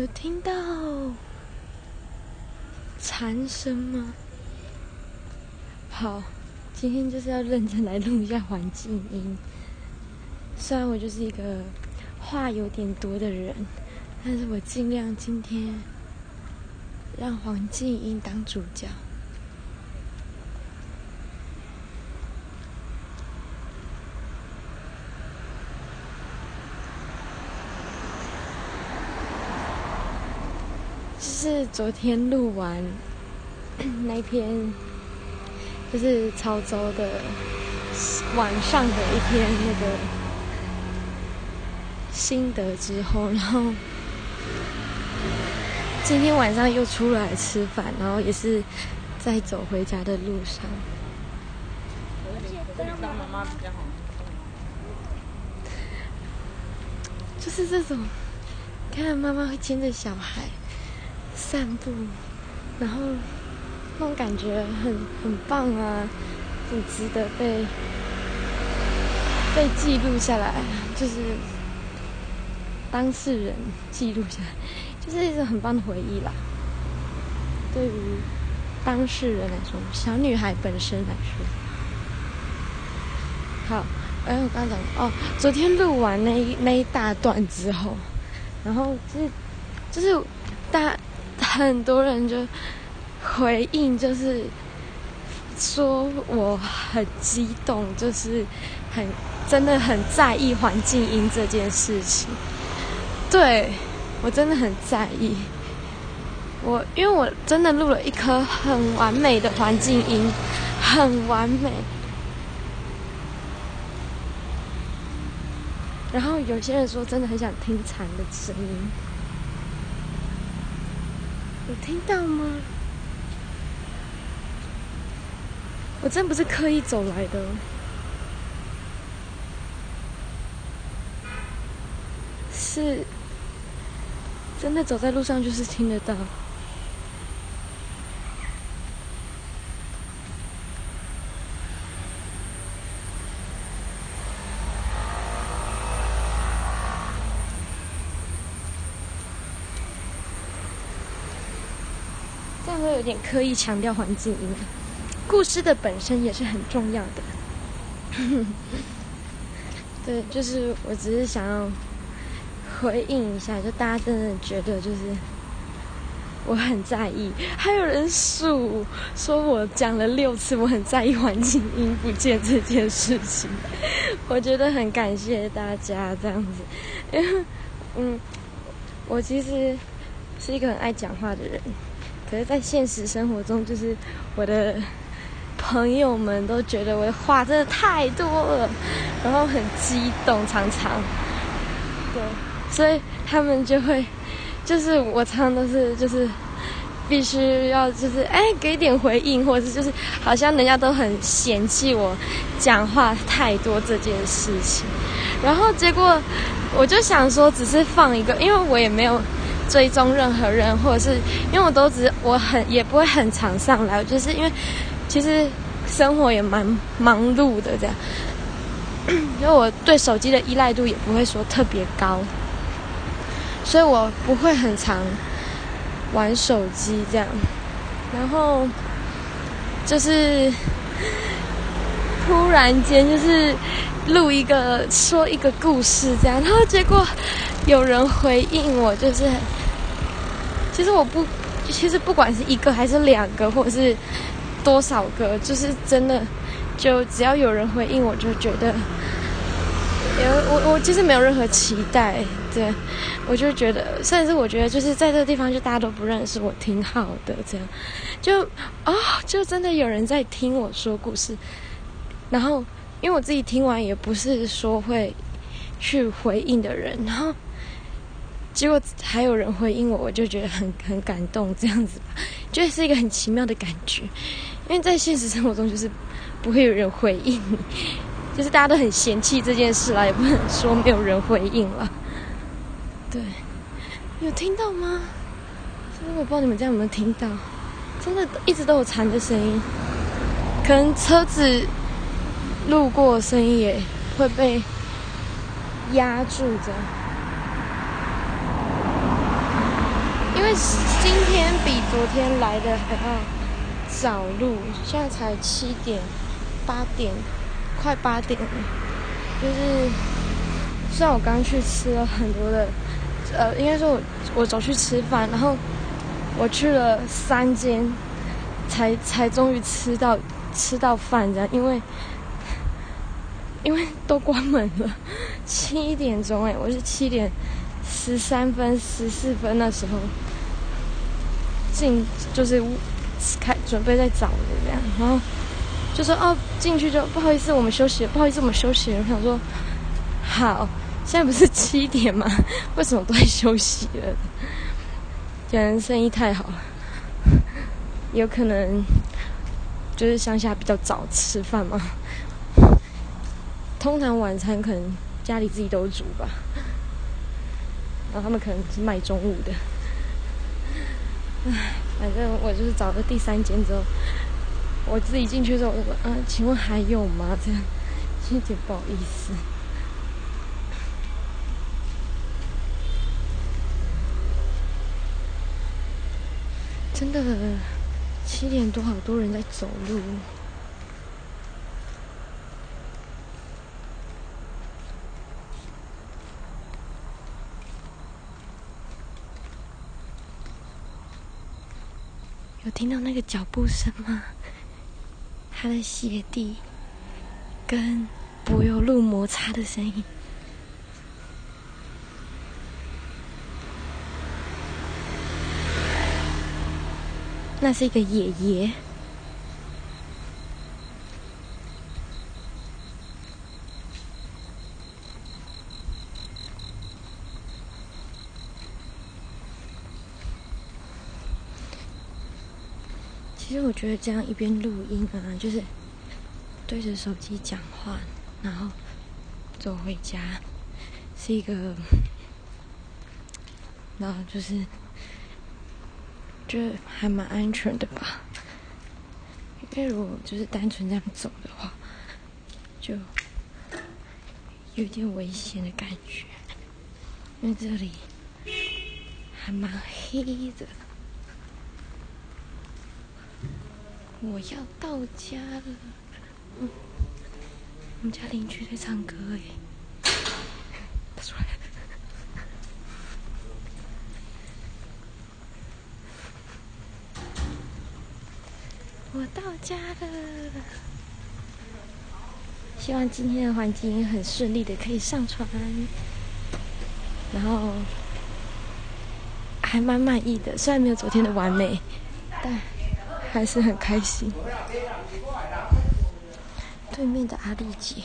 有听到蝉声吗？好，今天就是要认真来录一下环境音。虽然我就是一个话有点多的人，但是我尽量今天让环境音当主角。就是昨天录完 那篇，就是潮州的晚上的一篇那个心得之后，然后今天晚上又出来吃饭，然后也是在走回家的路上。当妈妈比较好。就是这种，看妈妈会牵着小孩。散步，然后那种感觉很很棒啊，很值得被被记录下来，就是当事人记录下来，就是一种很棒的回忆啦。对于当事人来说，小女孩本身来说，好，哎，我刚讲哦，昨天录完那一那一大段之后，然后就是就是大。很多人就回应，就是说我很激动，就是很真的很在意环境音这件事情。对我真的很在意，我因为我真的录了一颗很完美的环境音，很完美。然后有些人说，真的很想听蝉的声音。有听到吗？我真不是刻意走来的，是真的走在路上就是听得到。会有点刻意强调环境音，故事的本身也是很重要的。对，就是我只是想要回应一下，就大家真的觉得就是我很在意，还有人数说我讲了六次我很在意环境音不见这件事情，我觉得很感谢大家这样子，因 为嗯，我其实是一个很爱讲话的人。可是，在现实生活中，就是我的朋友们都觉得我的话真的太多了，然后很激动，常常，对，所以他们就会，就是我常常都是就是必须要就是哎给点回应，或者就是好像人家都很嫌弃我讲话太多这件事情，然后结果我就想说，只是放一个，因为我也没有。追踪任何人，或者是因为我都只我很也不会很常上来，就是因为其实生活也蛮忙碌的这样，因为我对手机的依赖度也不会说特别高，所以我不会很常玩手机这样，然后就是突然间就是录一个说一个故事这样，然后结果有人回应我，就是。其实我不，其实不管是一个还是两个，或者是多少个，就是真的，就只要有人回应，我就觉得，有我我其实没有任何期待，对，我就觉得，甚至我觉得就是在这个地方，就大家都不认识我，挺好的，这样，就啊，就真的有人在听我说故事，然后因为我自己听完也不是说会去回应的人，然后。结果还有人回应我，我就觉得很很感动，这样子吧，就是一个很奇妙的感觉。因为在现实生活中，就是不会有人回应你，就是大家都很嫌弃这件事啦，也不能说没有人回应了。对，有听到吗？我不知道你们这样有没有听到，真的一直都有蝉的声音，可能车子路过声音也会被压住着。因为今天比昨天来的还要早路，现在才七点八点，快八点了。就是虽然我刚去吃了很多的，呃，应该说我我走去吃饭，然后我去了三间，才才终于吃到吃到饭这样，因为因为都关门了，七点钟哎，我是七点。十三分、十四分那时候进，就是开准备在找的这样，然后就说哦，进去就不好意思，我们休息，不好意思，我们休息。我想说，好，现在不是七点吗？为什么都在休息了？可能生意太好了，有可能就是乡下比较早吃饭嘛。通常晚餐可能家里自己都煮吧。然后他们可能是卖中午的，唉，反正我就是找了第三间之后，我自己进去之后，我就说：“嗯，请问还有吗？”这样，有点不好意思。真的，七点多，好多人在走路。有听到那个脚步声吗？他的鞋底跟柏油路摩擦的声音。那是一个爷爷。其实我觉得这样一边录音啊，就是对着手机讲话，然后走回家，是一个，然后就是觉得还蛮安全的吧。因为如果就是单纯这样走的话，就有点危险的感觉，因为这里还蛮黑的。我要到家了，嗯，我们家邻居在唱歌哎，他出来，我到家了，希望今天的环境很顺利的可以上传，然后还蛮满意的，虽然没有昨天的完美，但。还是很开心。对面的阿丽姐。